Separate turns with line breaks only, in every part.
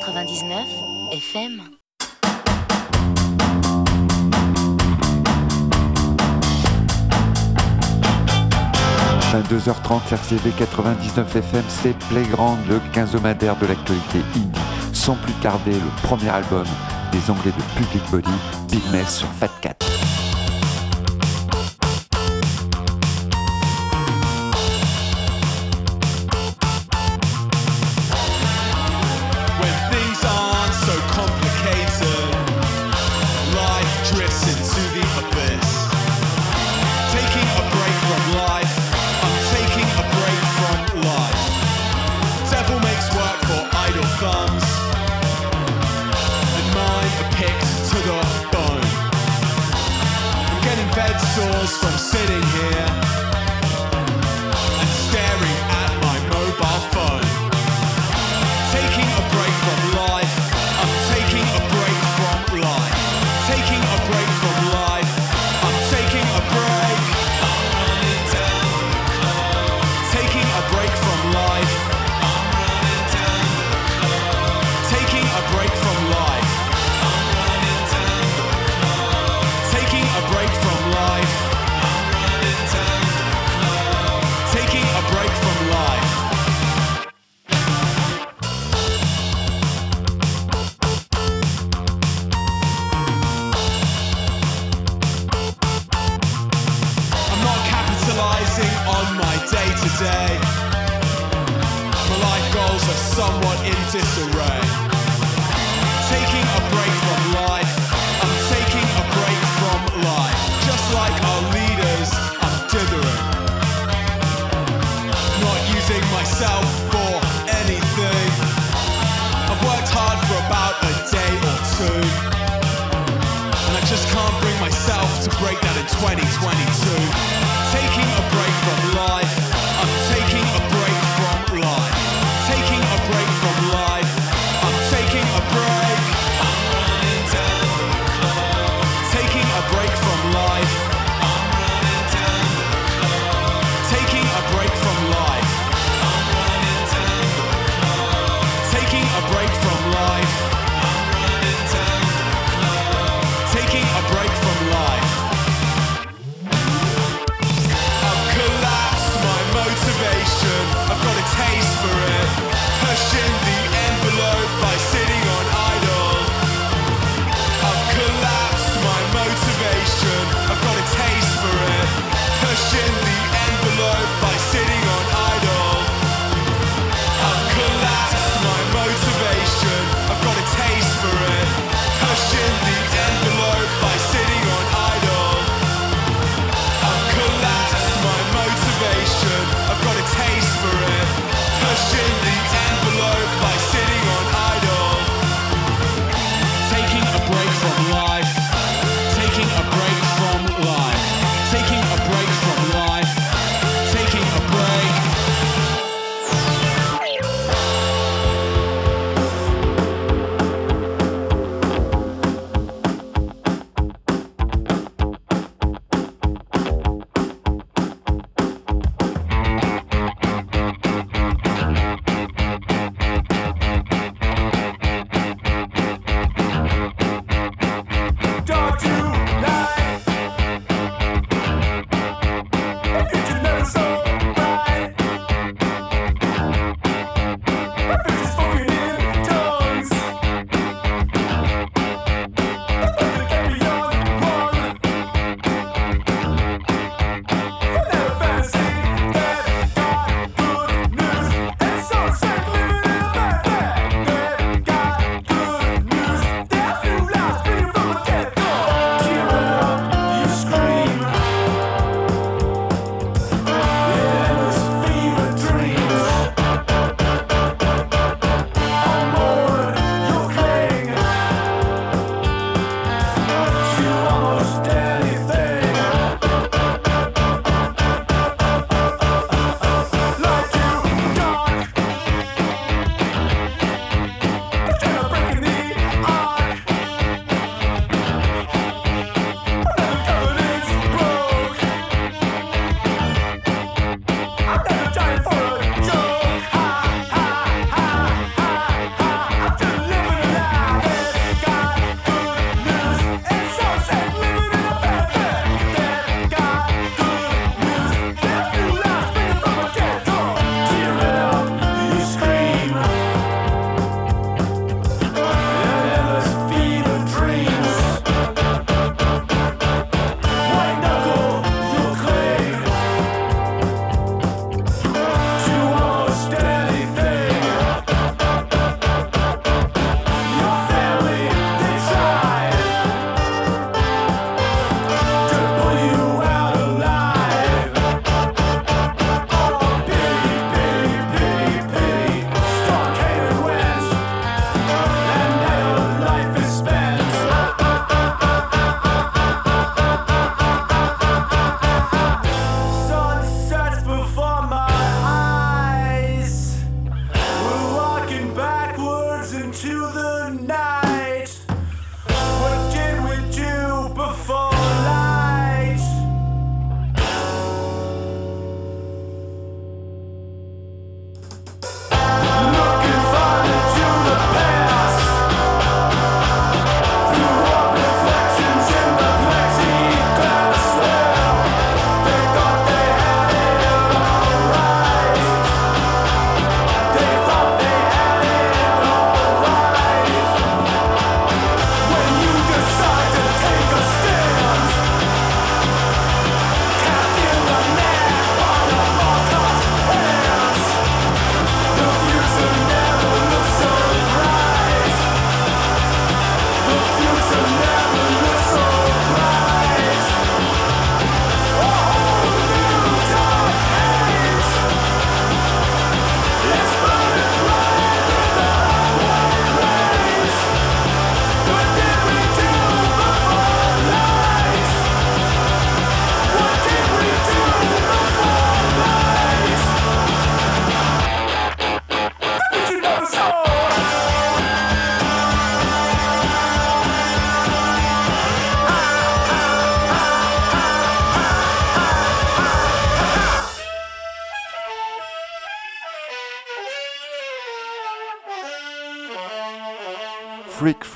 99 FM.
À 2h30, RCV 99 FM, c'est Playground, le quinzomadaire de l'actualité indie. Sans plus tarder, le premier album des Anglais de Public Body, Big Mess sur Fat Cat.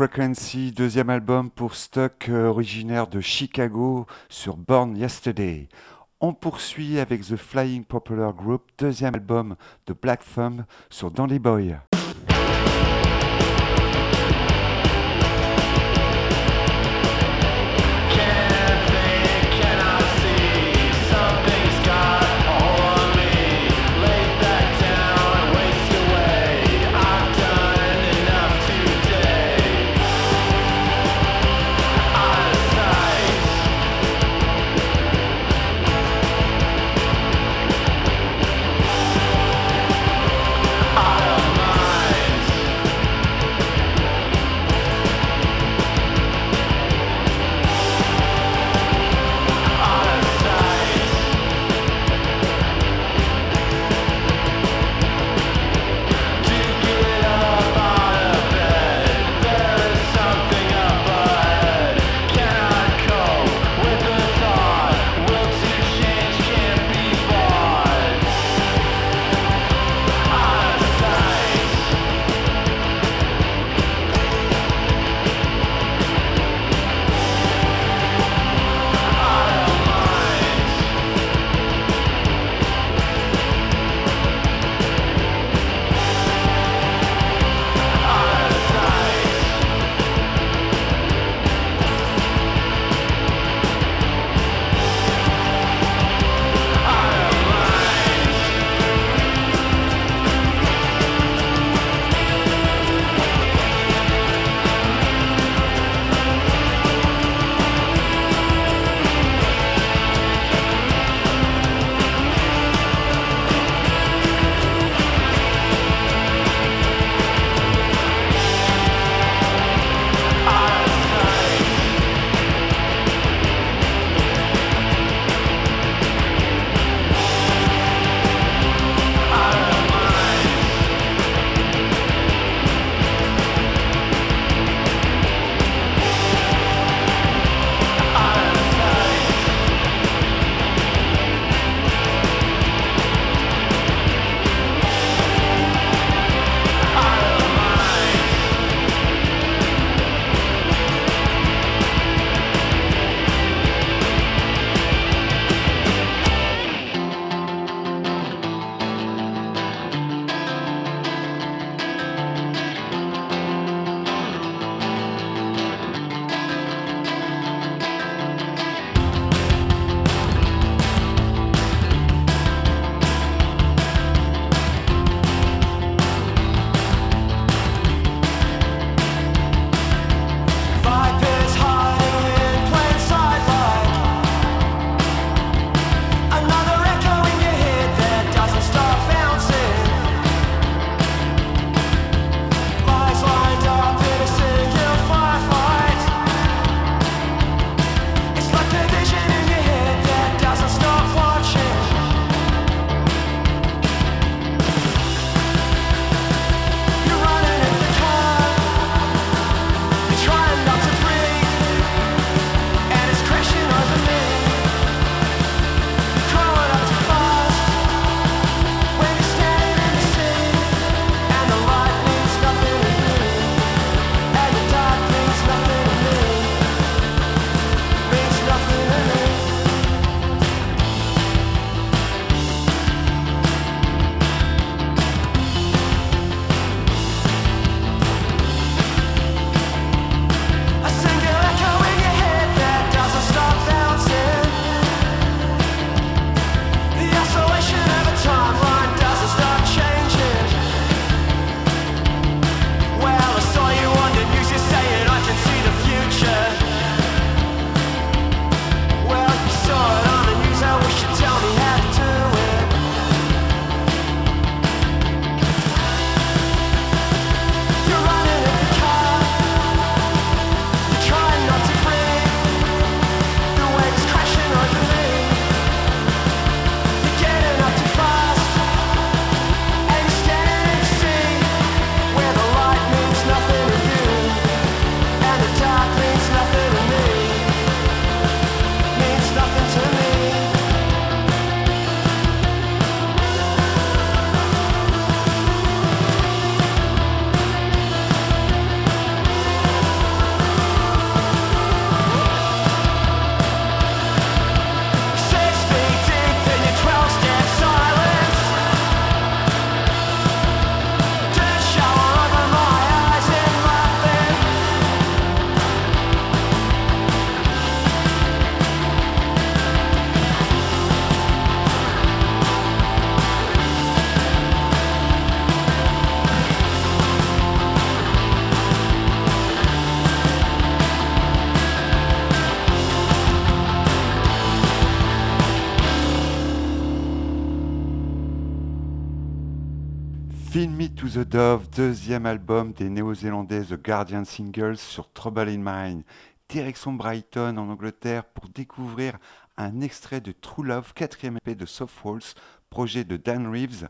Frequency, deuxième album pour Stuck, euh, originaire de Chicago sur Born Yesterday. On poursuit avec The Flying Popular Group, deuxième album de Black Thumb sur Dandy Boy.
The Dove, deuxième album des néo-zélandais The Guardian Singles sur Trouble in Mind. Direction Brighton en Angleterre pour découvrir un extrait de True Love, quatrième EP de Soft Walls, projet de Dan Reeves,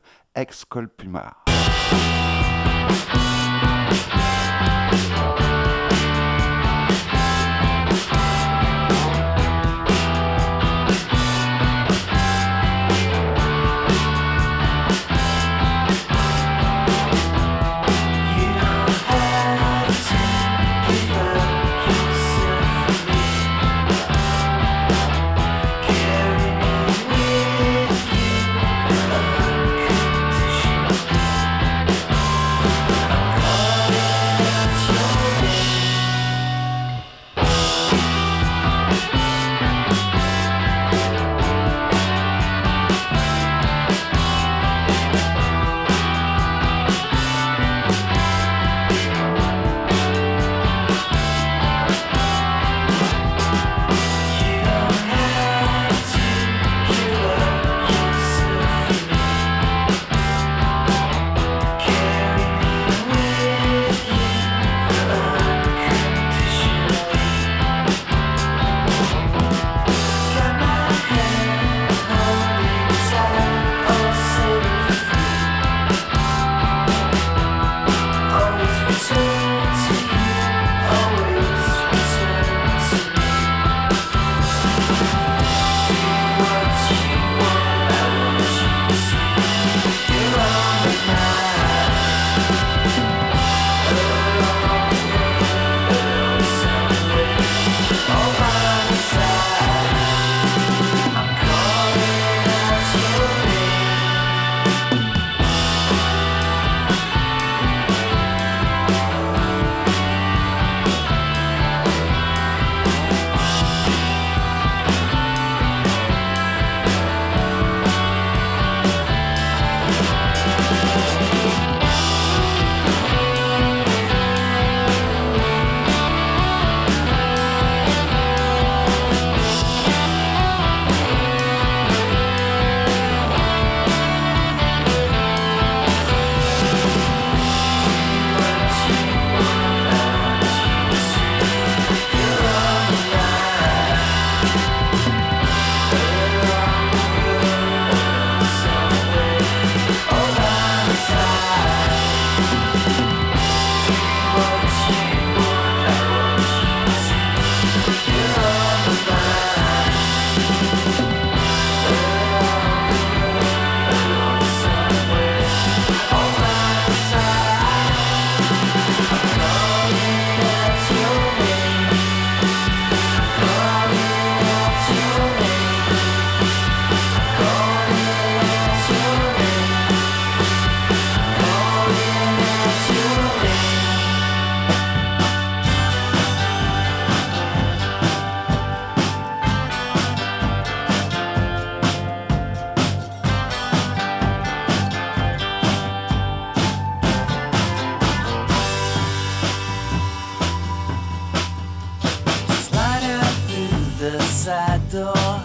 the side door,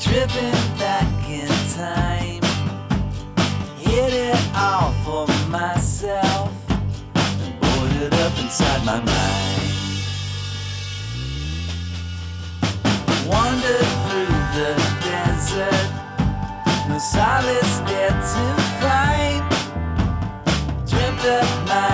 tripping back in time.
Hit it all for myself, and boarded up inside my mind.
Wandered
through the desert, no solace there to find. Dreamt of my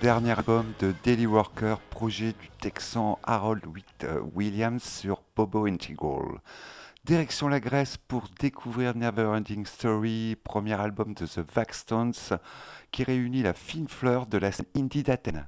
Dernier album de Daily Worker, projet du Texan Harold euh, Williams sur Bobo Integral. Direction la Grèce pour découvrir Neverending Story, premier album de The Vaxstones qui réunit la fine fleur de la scène indie d'Athènes.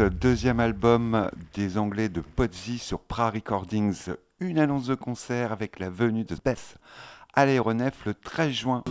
Deuxième album des Anglais de Podsy sur Pra Recordings. Une annonce de concert avec la venue de Beth à l'aéronef le 13 juin.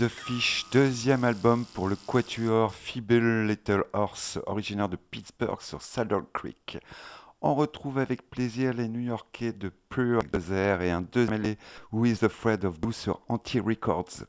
L'affiche, deuxième album pour le quatuor Feeble Little Horse, originaire de Pittsburgh sur Saddle Creek. On retrouve avec plaisir les New-Yorkais de Pure Desert et un deuxième mêlé Who is Afraid of Boo sur Anti Records.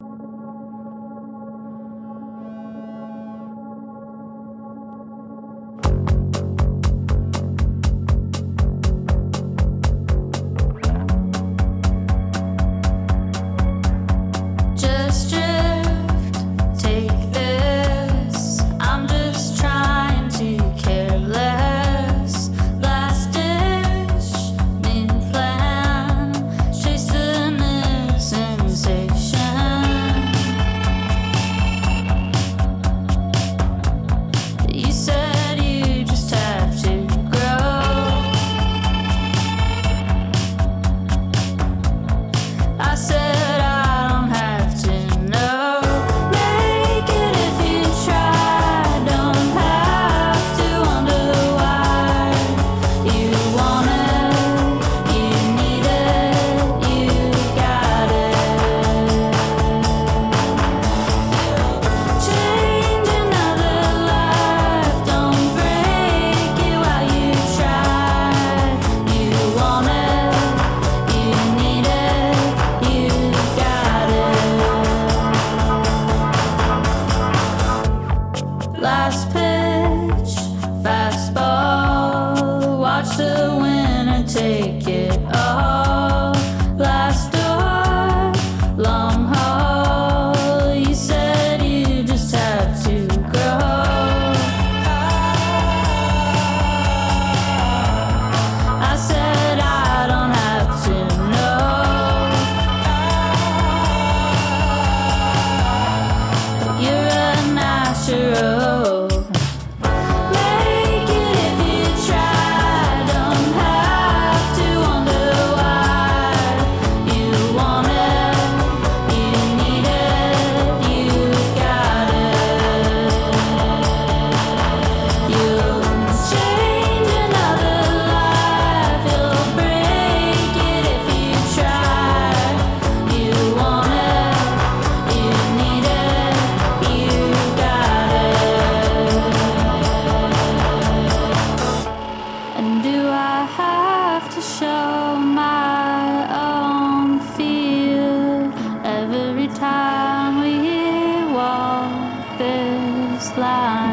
fly.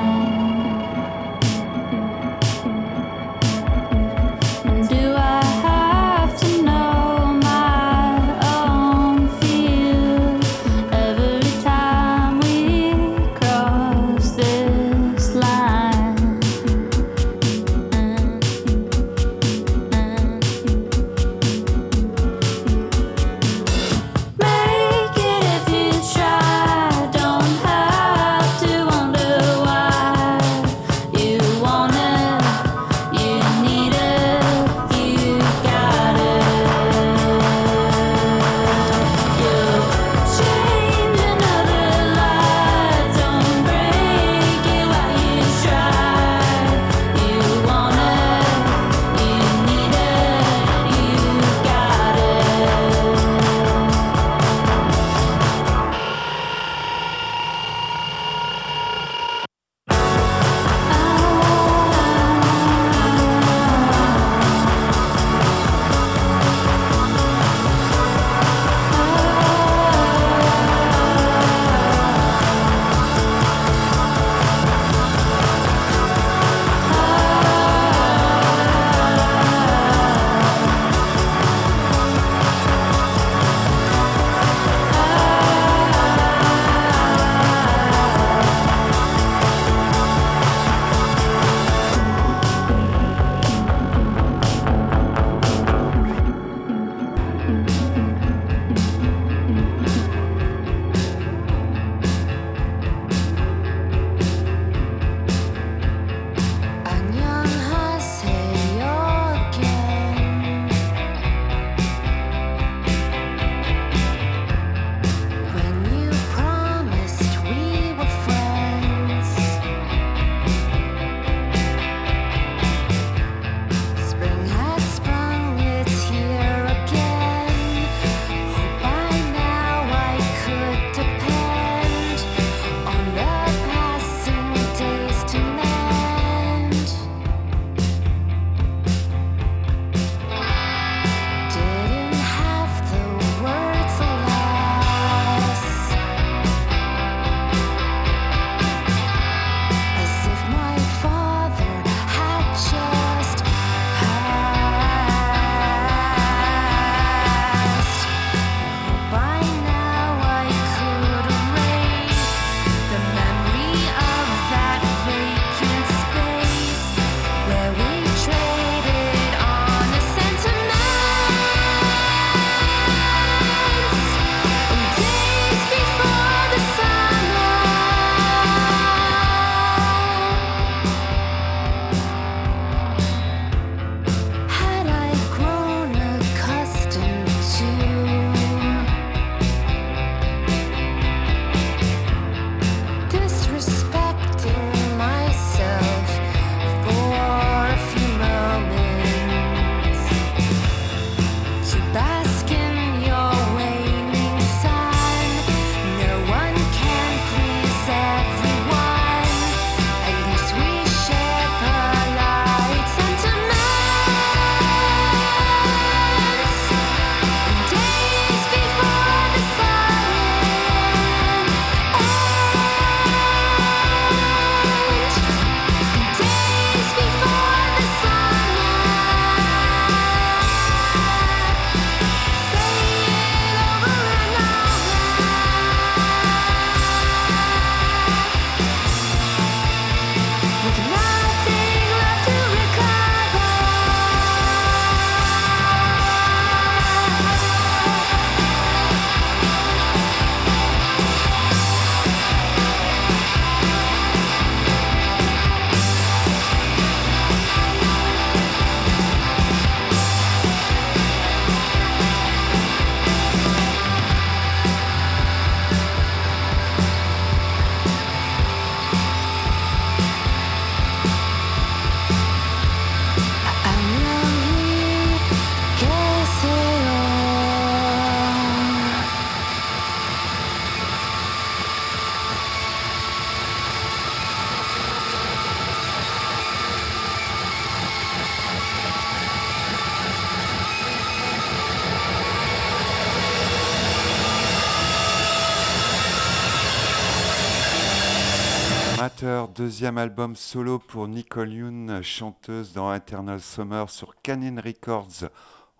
Deuxième album solo pour Nicole Yoon, chanteuse dans Eternal Summer sur Canyon Records.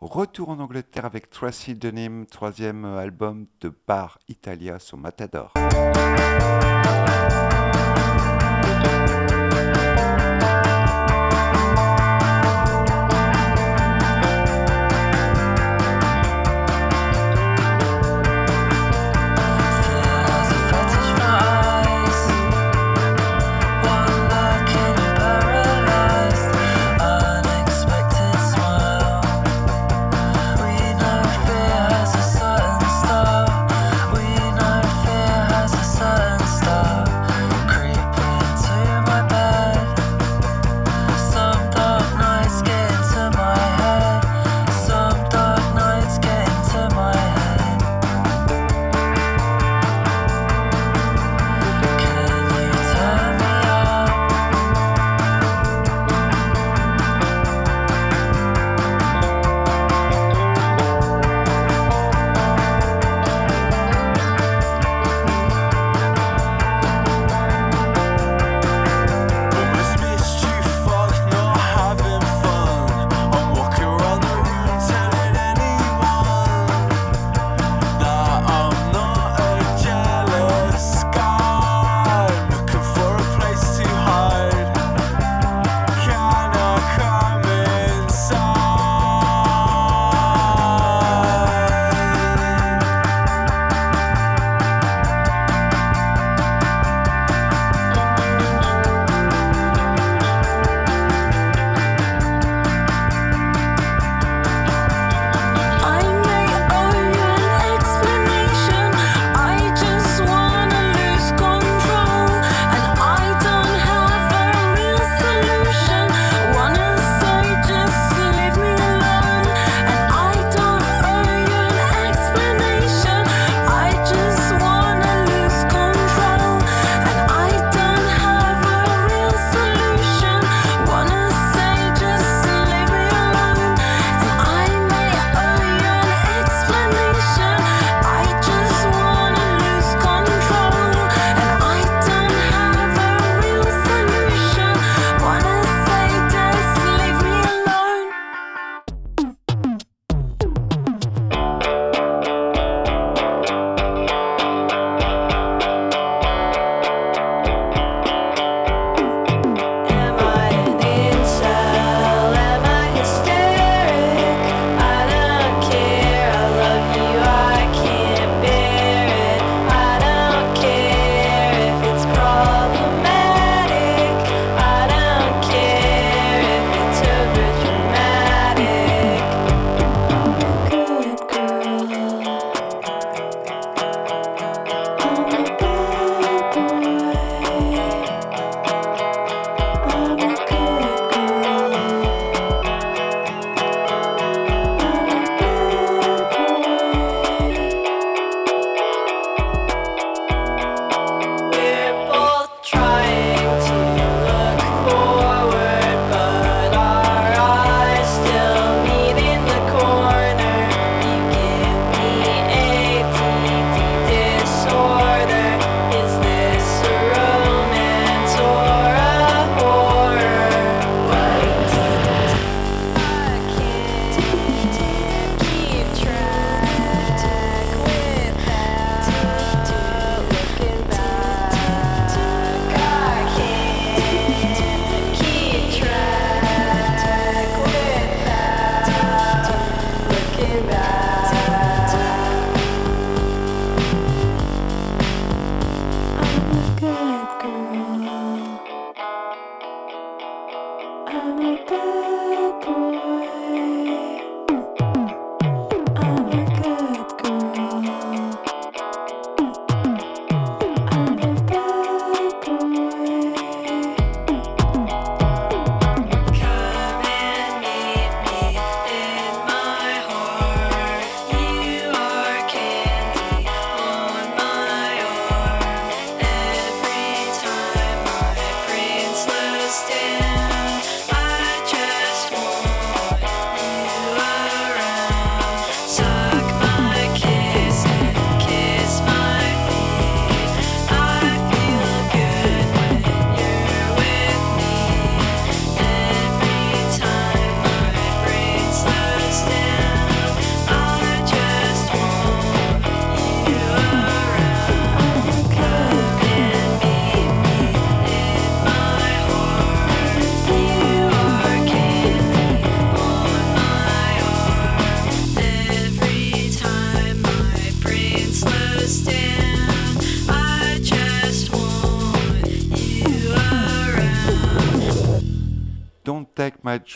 Retour en Angleterre avec Tracy Denim, troisième album de Bar Italia sur Matador.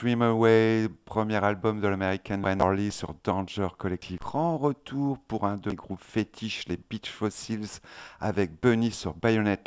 Dream Away, premier album de Brian Orley sur Danger Collective. Grand retour pour un de mes groupes fétiches, les Beach Fossils, avec Bunny sur Bayonet.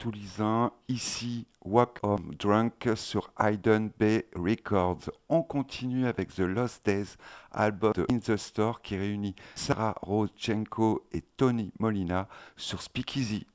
Toulousain, ici Walk Home Drunk sur Hayden Bay Records. On continue avec The Lost Days, album de In the Store qui réunit Sarah Rodchenko et Tony Molina sur Speakeasy.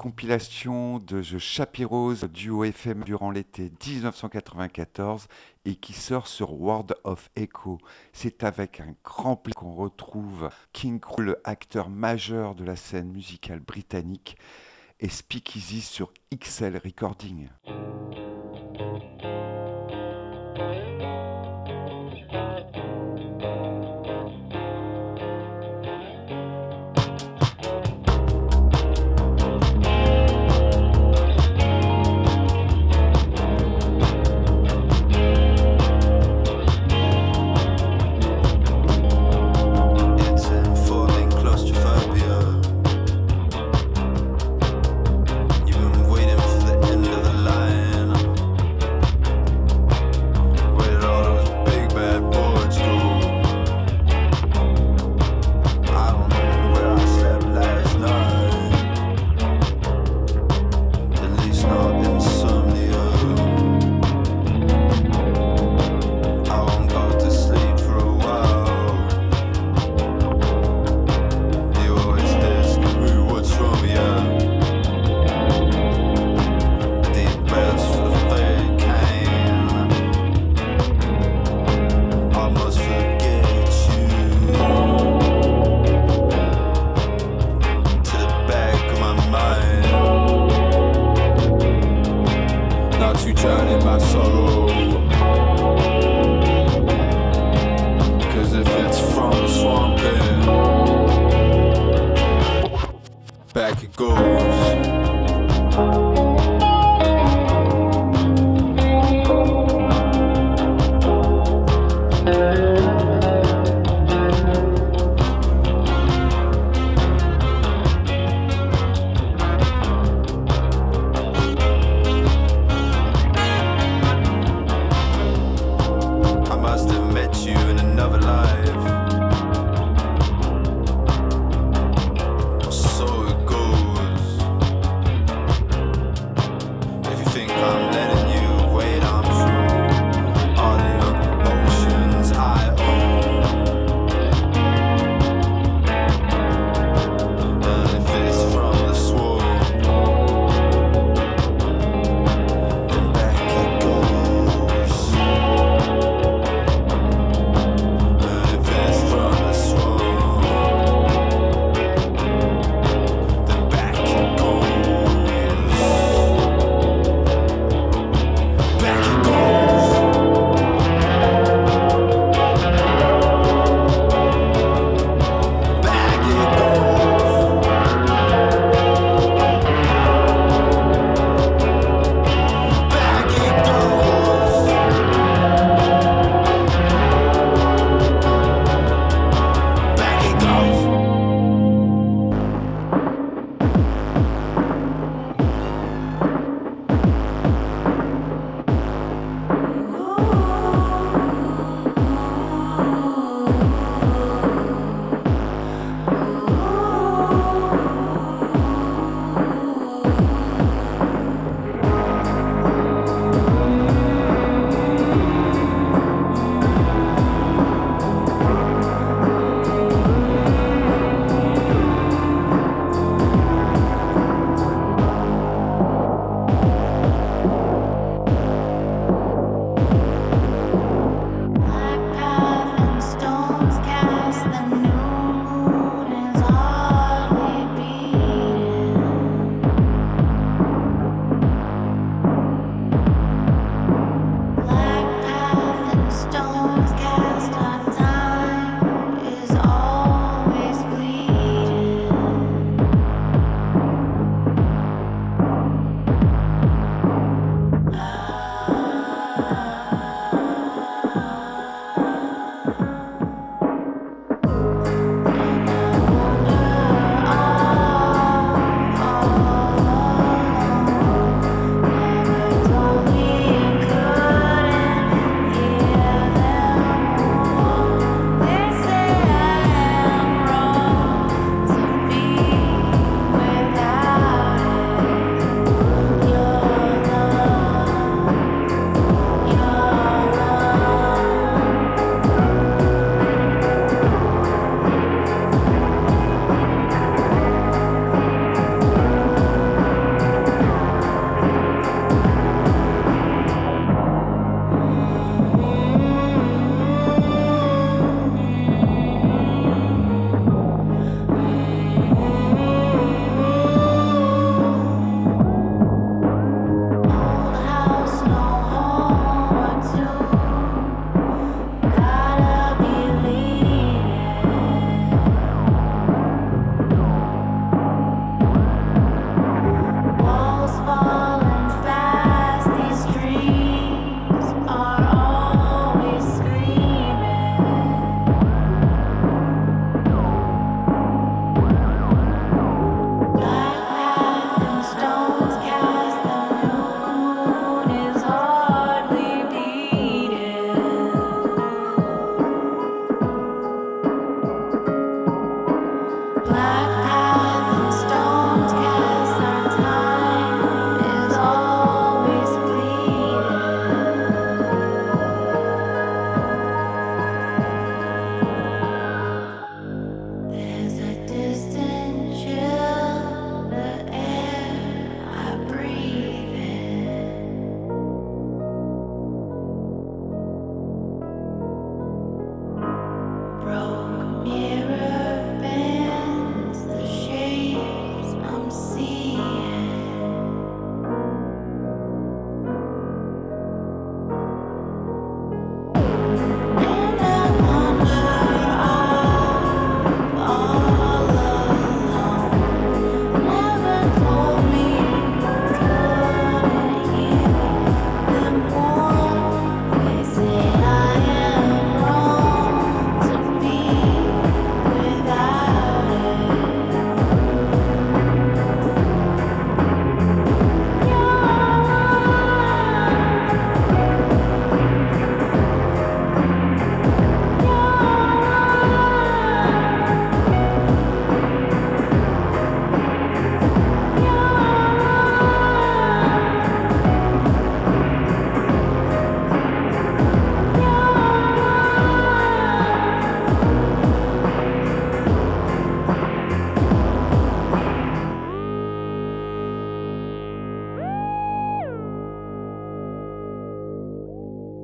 compilation de The Chapirose duo FM durant l'été 1994 et qui sort sur World of Echo. C'est avec un grand plaisir qu'on retrouve King Krul, acteur majeur de la scène musicale britannique, et Speakeasy sur XL Recording.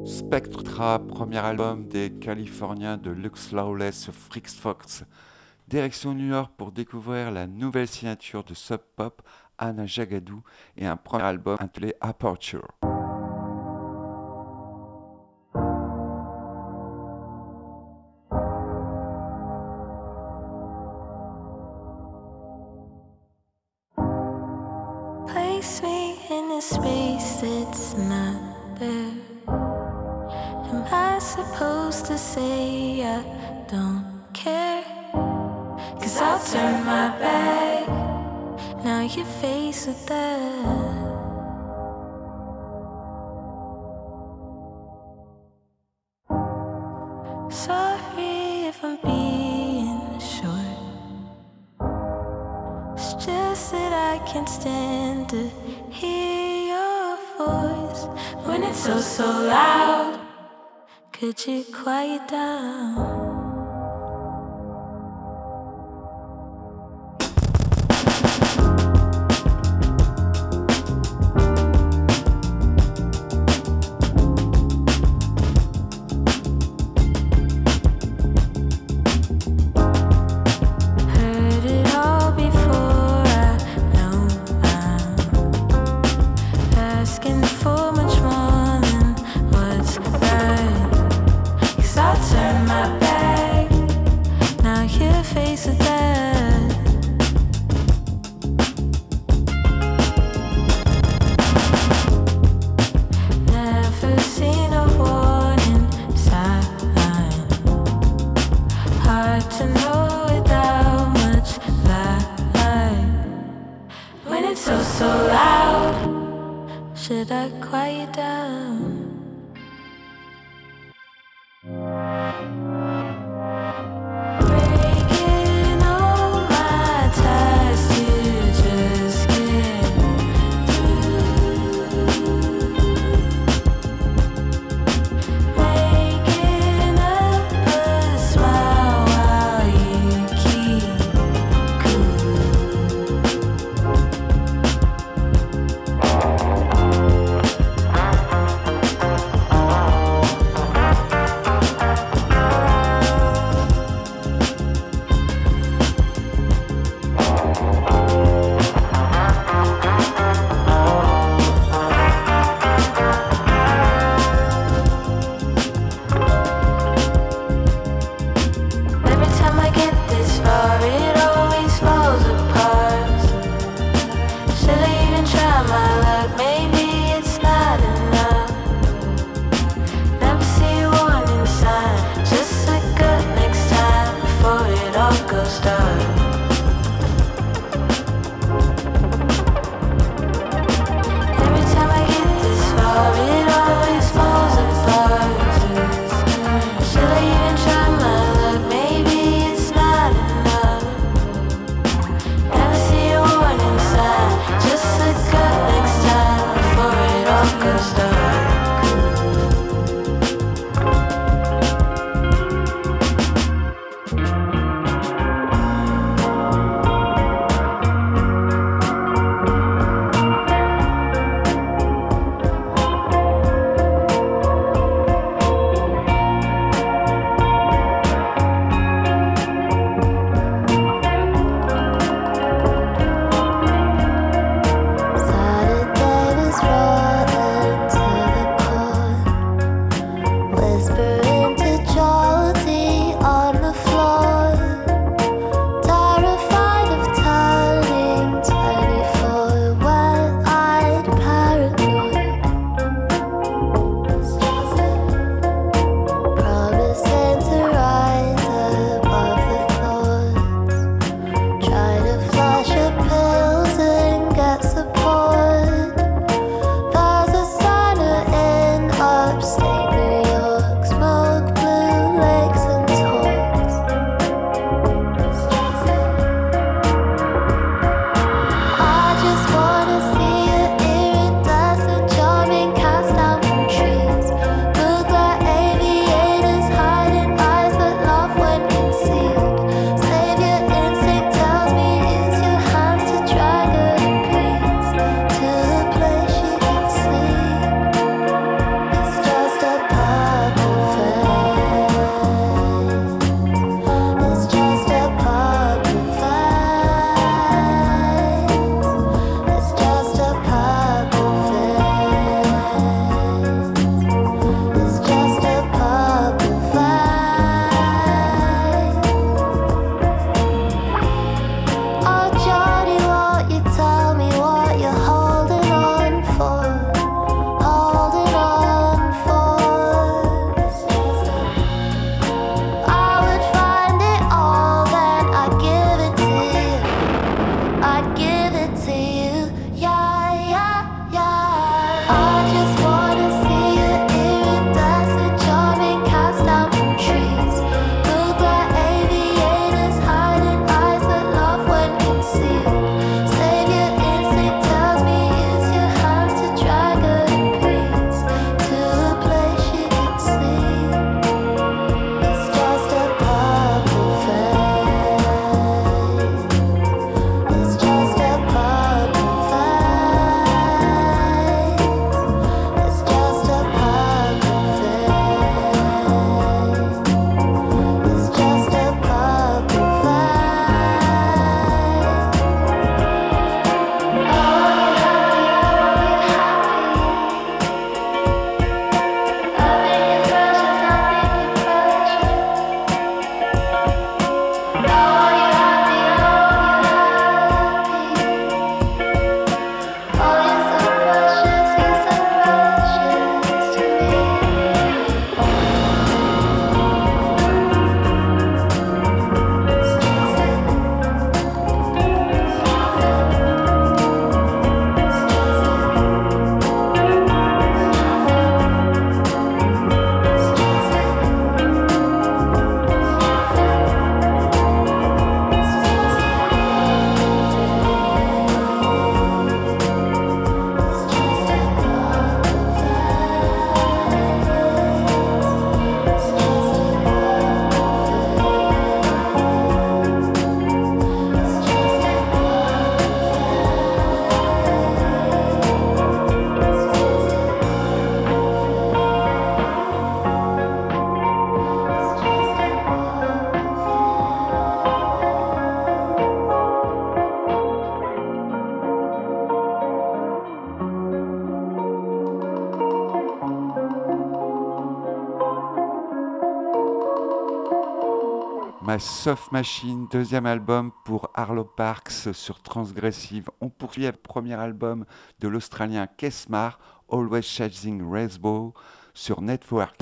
Spectra, premier album des Californiens de Lux Lawless Freaks Fox. Direction New York pour découvrir la nouvelle signature de Sub Pop, Anna Jagadou, et un premier album intitulé Aperture.
Soft Machine, deuxième album pour Arlo Parks sur Transgressive. On poursuit avec le premier album de l'Australien Kesmar, Always Chasing Rainbow sur Network.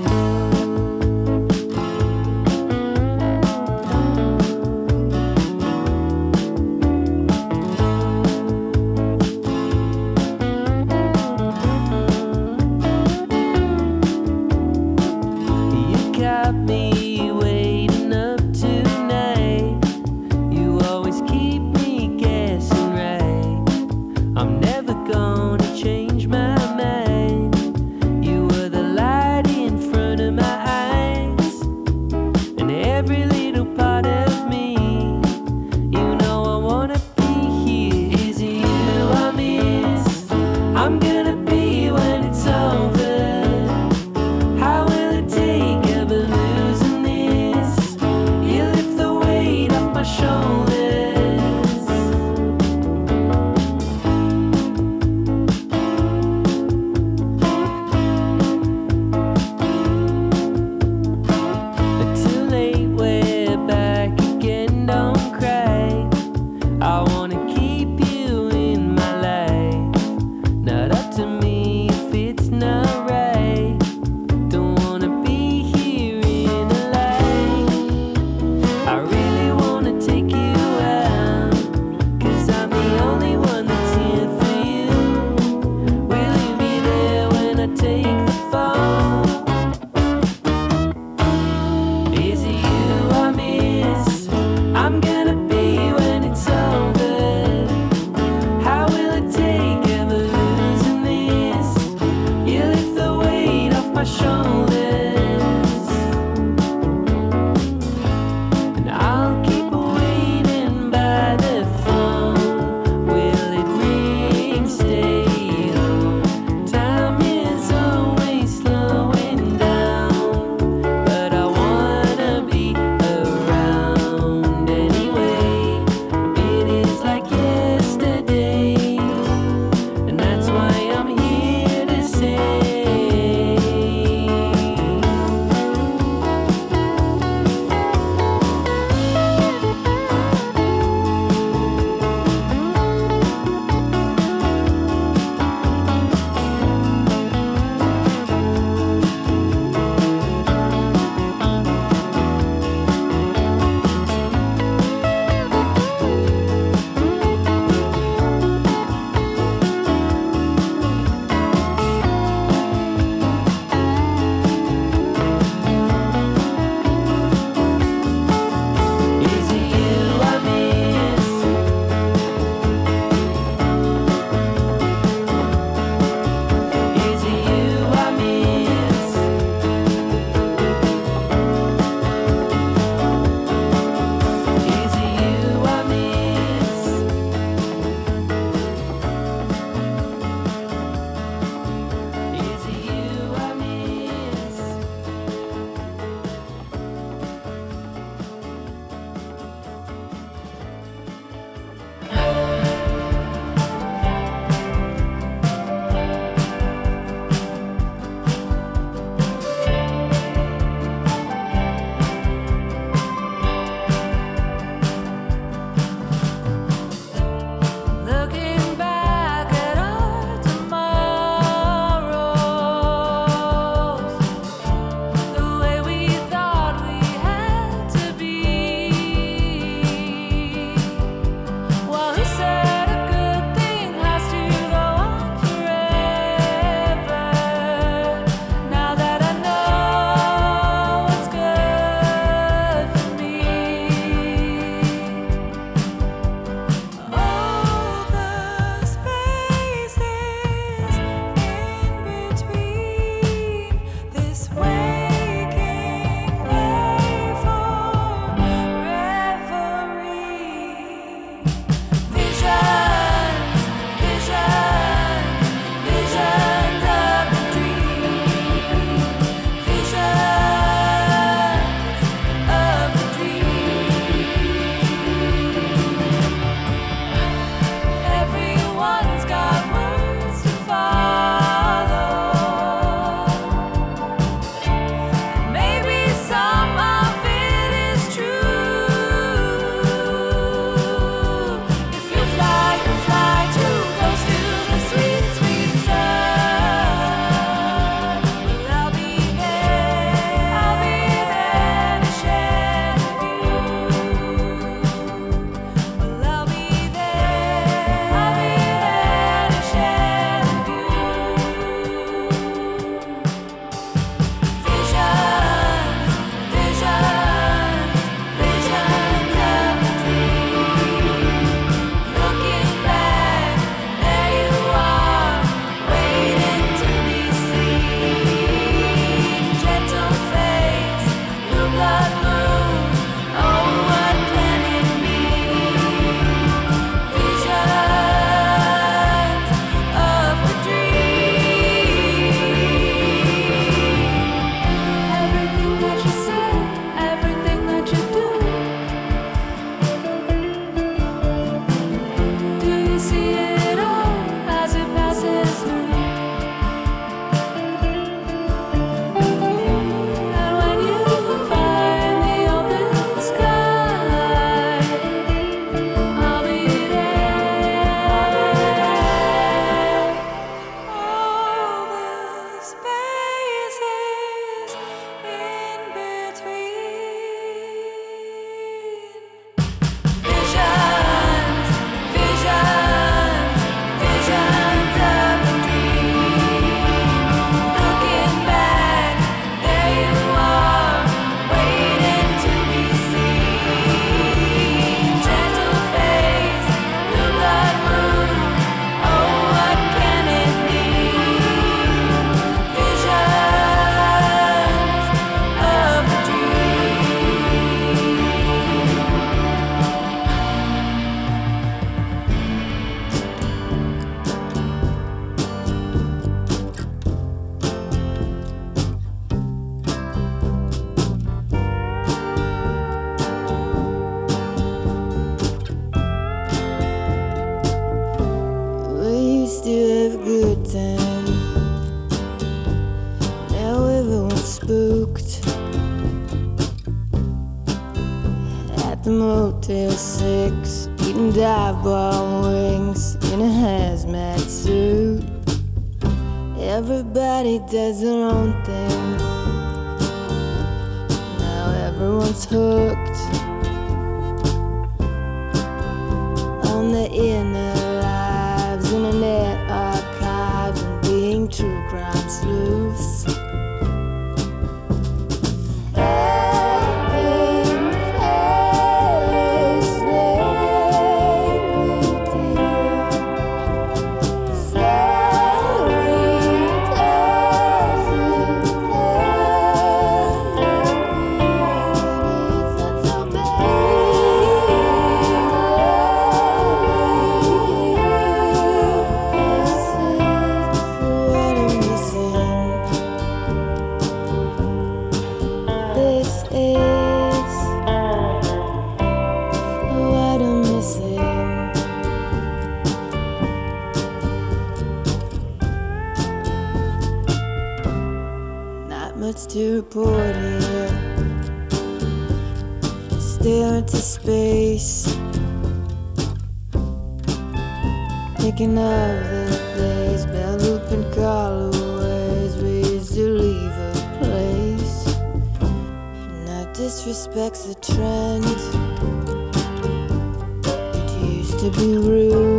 to be rude.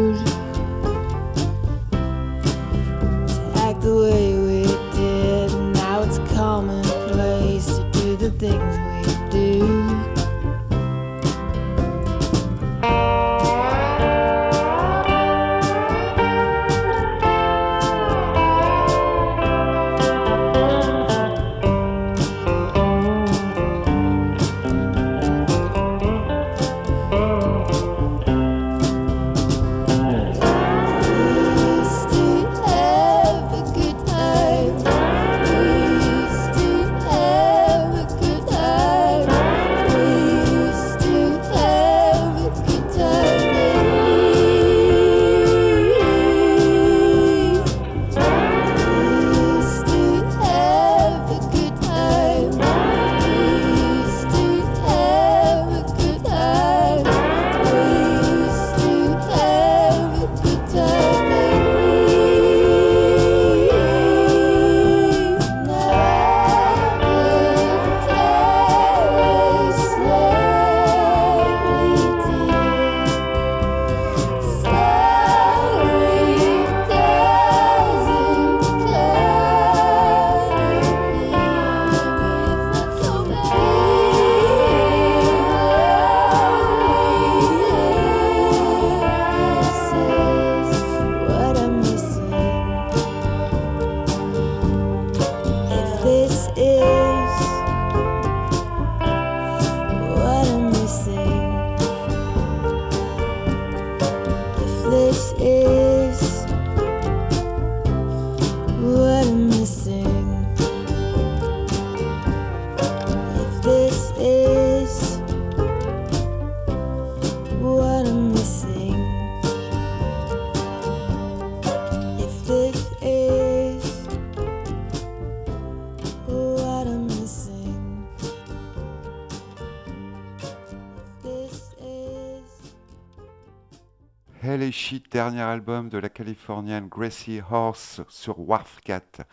dernier album de la Californienne Gracie Horse sur Wharf Cat.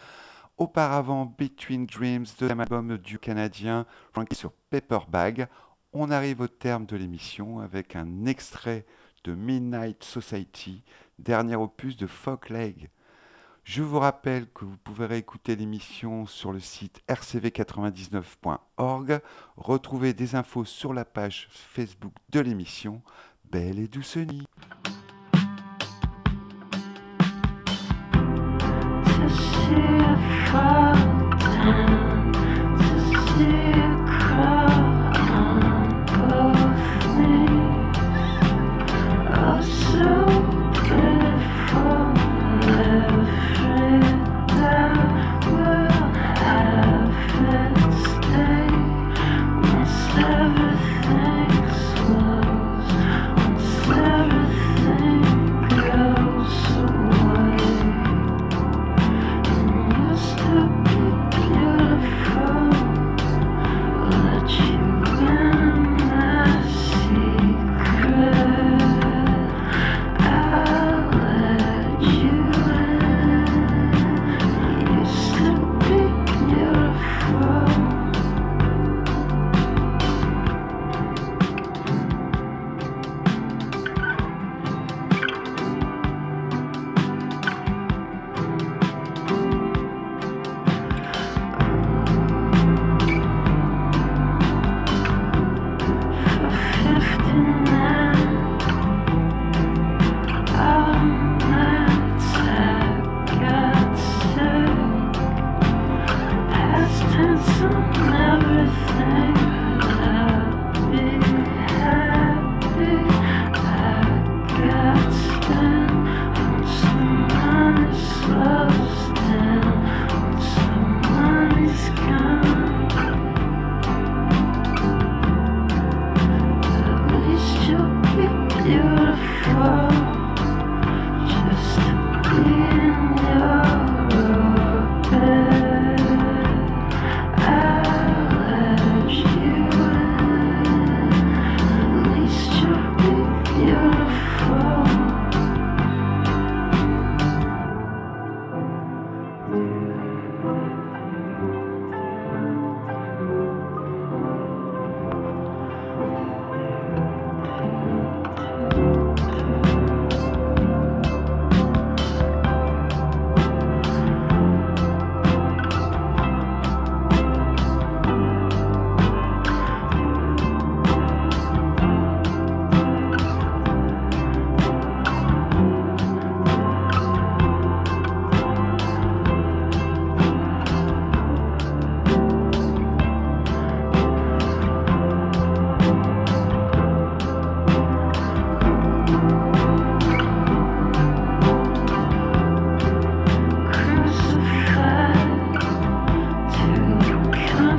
Auparavant, Between Dreams, deuxième album du Canadien Frankie sur Paperbag. On arrive au terme de l'émission avec un extrait de Midnight Society, dernier opus de Fogleg. Je vous rappelle que vous pouvez réécouter l'émission sur le site rcv99.org, retrouver des infos sur la page Facebook de l'émission. Belle et douce nuit.
heart.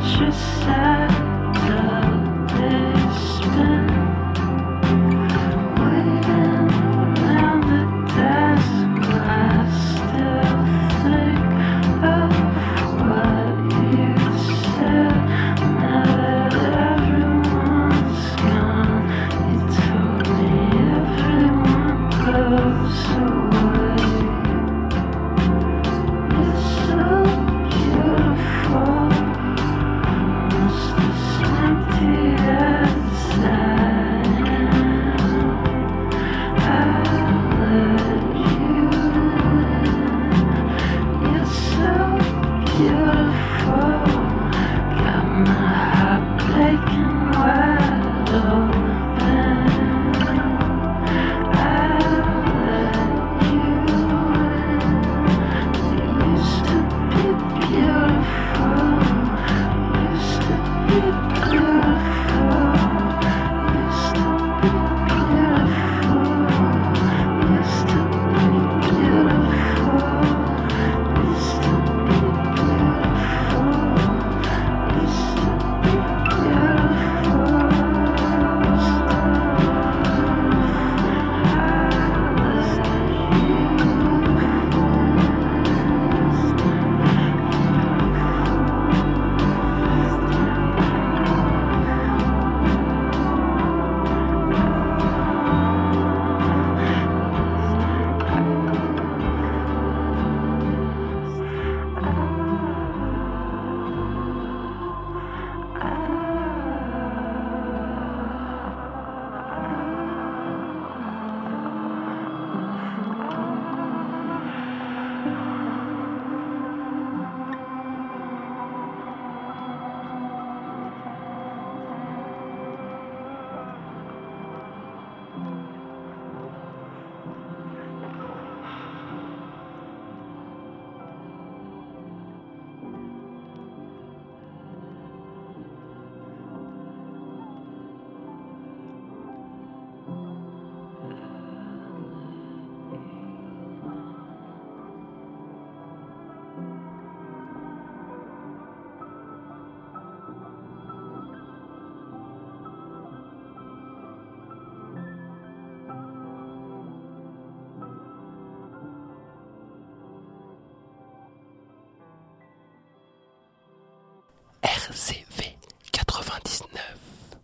just
said